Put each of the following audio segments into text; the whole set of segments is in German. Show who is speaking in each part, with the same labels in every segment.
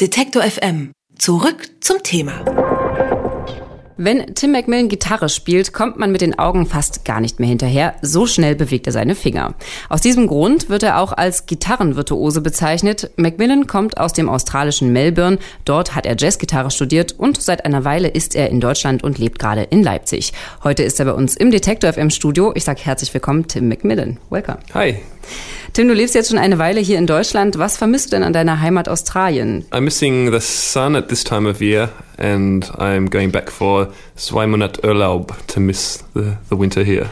Speaker 1: Detektor FM. Zurück zum Thema.
Speaker 2: Wenn Tim McMillan Gitarre spielt, kommt man mit den Augen fast gar nicht mehr hinterher. So schnell bewegt er seine Finger. Aus diesem Grund wird er auch als Gitarrenvirtuose bezeichnet. McMillan kommt aus dem australischen Melbourne. Dort hat er Jazzgitarre studiert und seit einer Weile ist er in Deutschland und lebt gerade in Leipzig. Heute ist er bei uns im Detektor FM Studio. Ich sage herzlich willkommen, Tim McMillan. Welcome.
Speaker 3: Hi.
Speaker 2: Tim, du lebst jetzt schon eine Weile hier in Deutschland. Was vermisst du denn an deiner Heimat Australien?
Speaker 3: I'm missing the sun at this time of year and I'm going back for zwei Monate Urlaub to miss the, the winter here.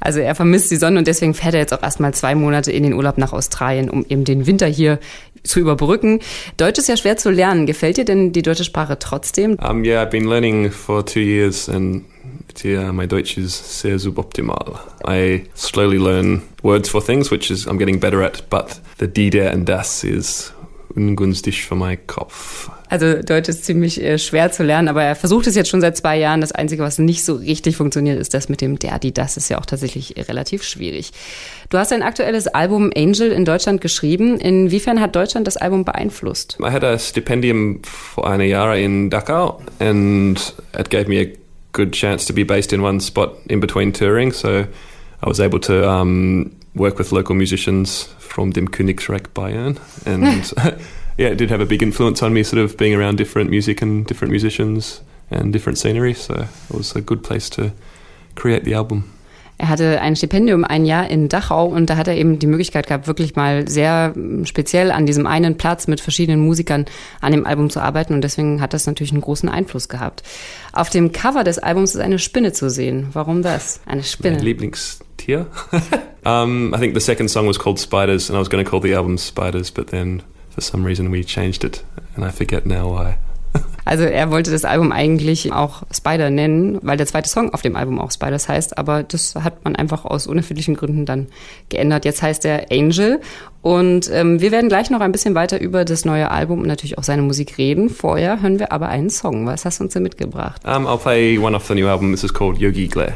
Speaker 2: Also er vermisst die Sonne und deswegen fährt er jetzt auch erstmal zwei Monate in den Urlaub nach Australien, um eben den Winter hier zu überbrücken. Deutsch ist ja schwer zu lernen. Gefällt dir denn die deutsche Sprache trotzdem?
Speaker 3: Um, yeah, I've been learning for two years and yeah, my Deutsch is sehr suboptimal. I slowly learn words for things, which is I'm getting better at, but the die, der and das is ungünstig für meinen Kopf.
Speaker 2: Also Deutsch ist ziemlich äh, schwer zu lernen, aber er versucht es jetzt schon seit zwei Jahren. Das Einzige, was nicht so richtig funktioniert, ist das mit dem der, die, das ist ja auch tatsächlich relativ schwierig. Du hast ein aktuelles Album Angel in Deutschland geschrieben. Inwiefern hat Deutschland das Album beeinflusst?
Speaker 3: I had a stipendium for eine Jahre in Dachau and it gave me a good chance to be based in one spot in between touring. So I was able to um, work with local musicians from dem Königsreich Bayern and yeah, it did have a big influence on me, sort of being around different music and different musicians and different scenery. So it was a good place to create the album.
Speaker 2: Er hatte ein Stipendium ein Jahr in Dachau und da hat er eben die Möglichkeit gehabt, wirklich mal sehr speziell an diesem einen Platz mit verschiedenen Musikern an dem Album zu arbeiten und deswegen hat das natürlich einen großen Einfluss gehabt. Auf dem Cover des Albums ist eine Spinne zu sehen. Warum das? Eine Spinne.
Speaker 3: Mein Lieblingstier. um, I think the second song was called Spiders and I was going to call the album Spiders, but then for some reason we changed it and I forget now why.
Speaker 2: Also er wollte das Album eigentlich auch Spider nennen, weil der zweite Song auf dem Album auch Spiders heißt, aber das hat man einfach aus unerfindlichen Gründen dann geändert. Jetzt heißt er Angel und ähm, wir werden gleich noch ein bisschen weiter über das neue Album und natürlich auch seine Musik reden. Vorher hören wir aber einen Song. Was hast du uns denn mitgebracht?
Speaker 3: Um, I'll play one off the new album. This is called Yogi Glare.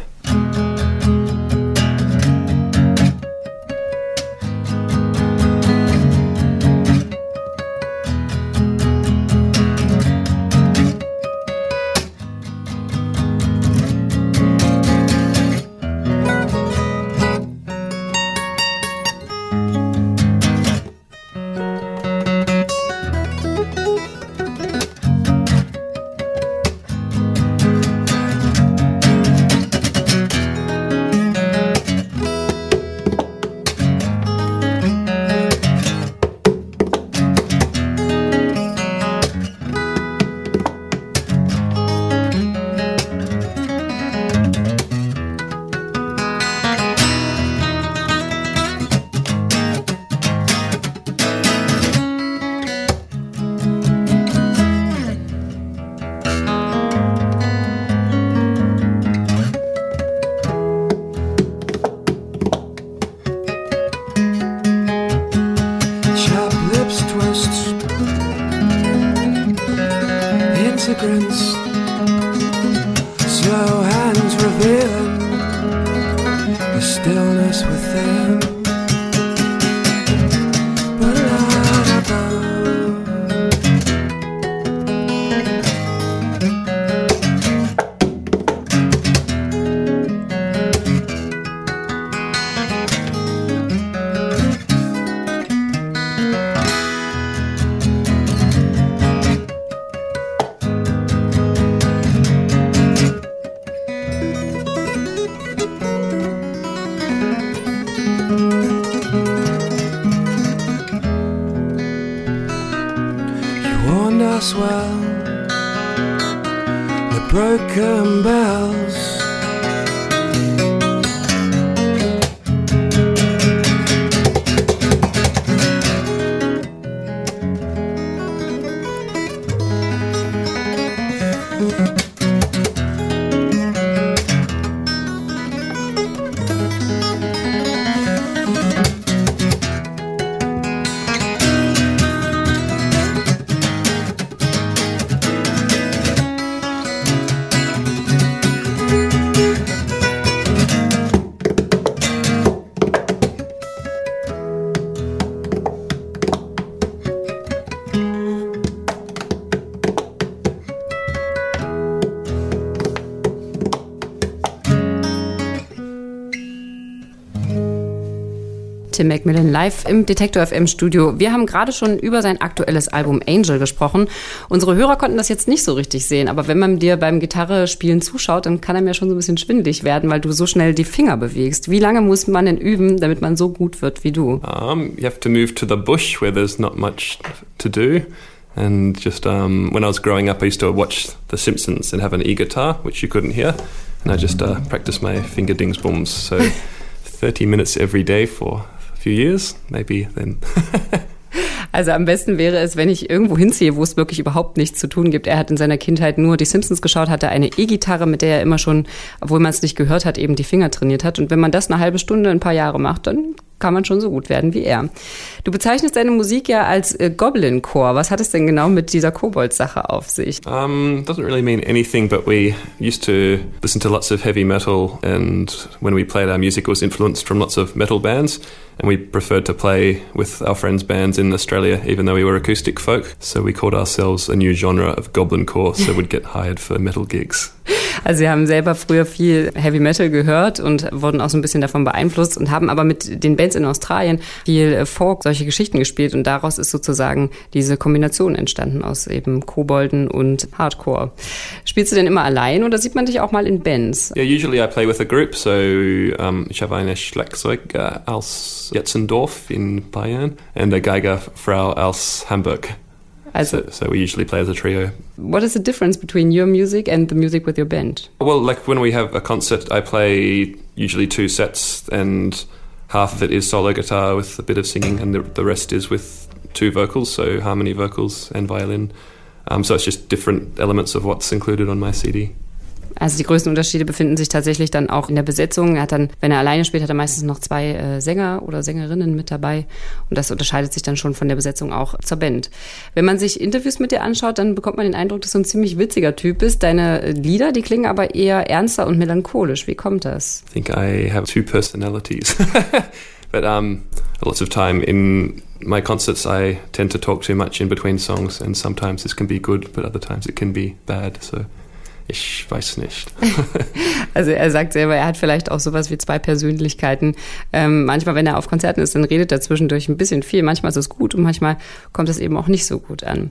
Speaker 3: steps twists integrants slow hands reveal the stillness within. Roswell, the broken bells.
Speaker 2: Tim Macmillan live im Detektor FM Studio. Wir haben gerade schon über sein aktuelles Album Angel gesprochen. Unsere Hörer konnten das jetzt nicht so richtig sehen, aber wenn man dir beim Gitarrespielen zuschaut, dann kann einem ja schon so ein bisschen schwindelig werden, weil du so schnell die Finger bewegst. Wie lange muss man denn üben, damit man so gut wird wie du?
Speaker 3: Um, you have to move to the bush where there's not much to do. And just um, when I was growing up, I used to watch The Simpsons and have an e-guitar, which you couldn't hear. And I just uh, practiced my finger dings booms. So 30 minutes every day for few years, maybe then.
Speaker 2: Also am besten wäre es, wenn ich irgendwo hinziehe, wo es wirklich überhaupt nichts zu tun gibt. Er hat in seiner Kindheit nur die Simpsons geschaut, hatte eine E-Gitarre, mit der er immer schon, obwohl man es nicht gehört hat, eben die Finger trainiert hat. Und wenn man das eine halbe Stunde, ein paar Jahre macht, dann kann man schon so gut werden wie er. Du bezeichnest deine Musik ja als äh, Goblin Core. Was hat es denn genau mit dieser Kobold-Sache auf sich?
Speaker 3: Um, doesn't really mean anything, but we used to listen to lots of heavy metal, and when we played our music, it was influenced from lots of metal bands. And we preferred to play with our friends' bands in Australia, even though we were acoustic folk. So we called ourselves a new genre of goblin core, so we'd get hired for metal gigs.
Speaker 2: Also sie haben selber früher viel Heavy Metal gehört und wurden auch so ein bisschen davon beeinflusst und haben aber mit den Bands in Australien viel Folk, solche Geschichten gespielt und daraus ist sozusagen diese Kombination entstanden aus eben Kobolden und Hardcore. Spielst du denn immer allein oder sieht man dich auch mal in Bands?
Speaker 3: Yeah, usually I play with a group, so um, ich habe eine Schlagzeuger aus Jetzendorf in Bayern und eine Geigerfrau aus Hamburg.
Speaker 2: Also,
Speaker 3: So, so we usually play as a trio.
Speaker 2: what is the difference between your music and the music with your band?
Speaker 3: Well, like when we have a concert, I play usually two sets, and half of it is solo guitar with a bit of singing, and the, the rest is with two vocals, so harmony vocals and violin. Um, so it's just different elements of what's included on my CD.
Speaker 2: Also die größten Unterschiede befinden sich tatsächlich dann auch in der Besetzung. Er hat dann, wenn er alleine spielt, hat er meistens noch zwei äh, Sänger oder Sängerinnen mit dabei. Und das unterscheidet sich dann schon von der Besetzung auch zur Band. Wenn man sich Interviews mit dir anschaut, dann bekommt man den Eindruck, dass du ein ziemlich witziger Typ bist. Deine äh, Lieder, die klingen aber eher ernster und melancholisch. Wie kommt das?
Speaker 3: I think I have two personalities. but um, lots of time in my concerts, I tend to talk too much in between songs, and sometimes this can be good, but other times it can be bad. So ich weiß nicht.
Speaker 2: Also er sagt selber, er hat vielleicht auch sowas wie zwei Persönlichkeiten. Ähm, manchmal, wenn er auf Konzerten ist, dann redet er zwischendurch ein bisschen viel. Manchmal ist es gut und manchmal kommt es eben auch nicht so gut an.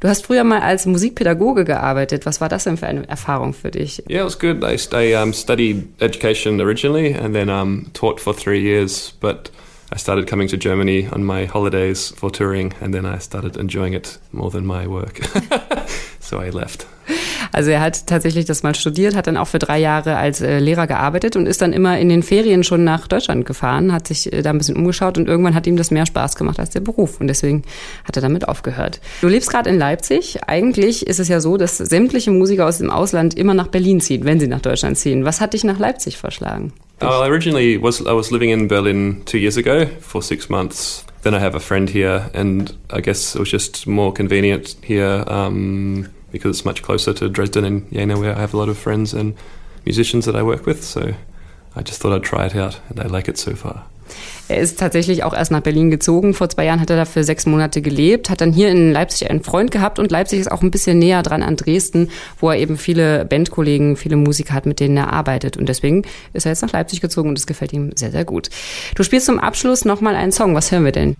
Speaker 2: Du hast früher mal als Musikpädagoge gearbeitet. Was war das denn für eine Erfahrung für dich?
Speaker 3: Yeah, it was good. I, I um, studied education originally and then um, taught for three years, but I started coming to Germany on my holidays for touring, and then I started enjoying it more than my work. so I left.
Speaker 2: Also er hat tatsächlich das mal studiert, hat dann auch für drei Jahre als äh, Lehrer gearbeitet und ist dann immer in den Ferien schon nach Deutschland gefahren, hat sich äh, da ein bisschen umgeschaut und irgendwann hat ihm das mehr Spaß gemacht als der Beruf und deswegen hat er damit aufgehört. Du lebst gerade in Leipzig. Eigentlich ist es ja so, dass sämtliche Musiker aus dem Ausland immer nach Berlin ziehen, wenn sie nach Deutschland ziehen. Was hat dich nach Leipzig verschlagen?
Speaker 3: Uh, I originally was I was living in Berlin two years ago for six months. Then I have a friend here, and I guess it was just more convenient here um, because it's much closer to Dresden and Jena, where I have a lot of friends and musicians that I work with. So I just thought I'd try it out, and I like it so far.
Speaker 2: Er ist tatsächlich auch erst nach Berlin gezogen. Vor zwei Jahren hat er da für sechs Monate gelebt, hat dann hier in Leipzig einen Freund gehabt und Leipzig ist auch ein bisschen näher dran an Dresden, wo er eben viele Bandkollegen, viele Musiker hat, mit denen er arbeitet. Und deswegen ist er jetzt nach Leipzig gezogen und es gefällt ihm sehr, sehr gut. Du spielst zum Abschluss nochmal einen Song. Was hören wir denn?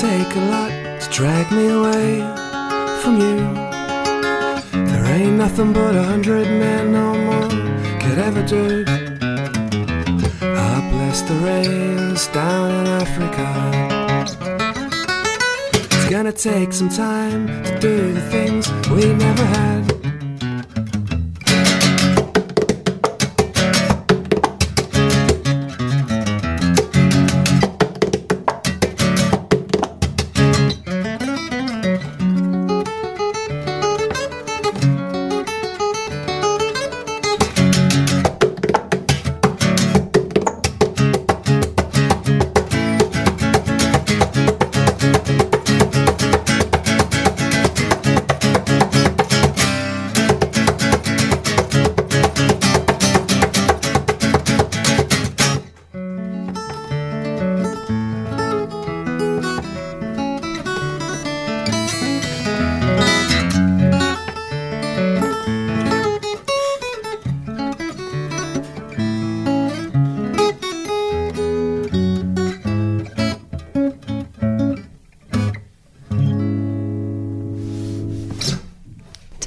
Speaker 4: Take a lot to drag me away from you. There ain't nothing but a hundred men no more could ever do. I bless the rains down in Africa. It's gonna take some time to do the things we never had.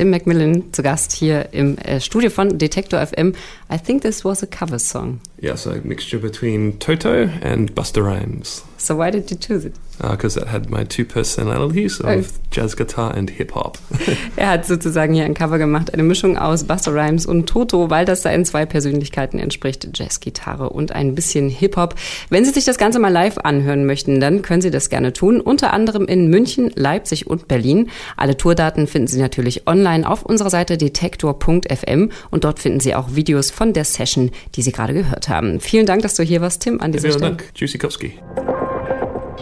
Speaker 2: Tim Macmillan zu Gast hier im äh, Studio von Detektor FM. I think this was a cover song.
Speaker 3: Yeah, so a mixture between Toto and Buster Rhymes.
Speaker 2: So why did you choose it?
Speaker 3: Because uh, it had my two personalities of
Speaker 2: Oh.
Speaker 3: jazz guitar and hip hop.
Speaker 2: Er hat sozusagen hier ein Cover gemacht, eine Mischung aus Buster Rhymes und Toto, weil das seinen zwei Persönlichkeiten entspricht, Jazzgitarre und ein bisschen Hip-Hop. Wenn Sie sich das Ganze mal live anhören möchten, dann können Sie das gerne tun, unter anderem in München, Leipzig und Berlin. Alle Tourdaten finden Sie natürlich online auf unserer Seite detektor.fm und dort finden Sie auch Videos von der Session, die Sie gerade gehört haben. Vielen Dank, dass du hier warst, Tim, an dieser
Speaker 3: Vielen
Speaker 2: Stelle.
Speaker 3: Dank. Juicy Kopski.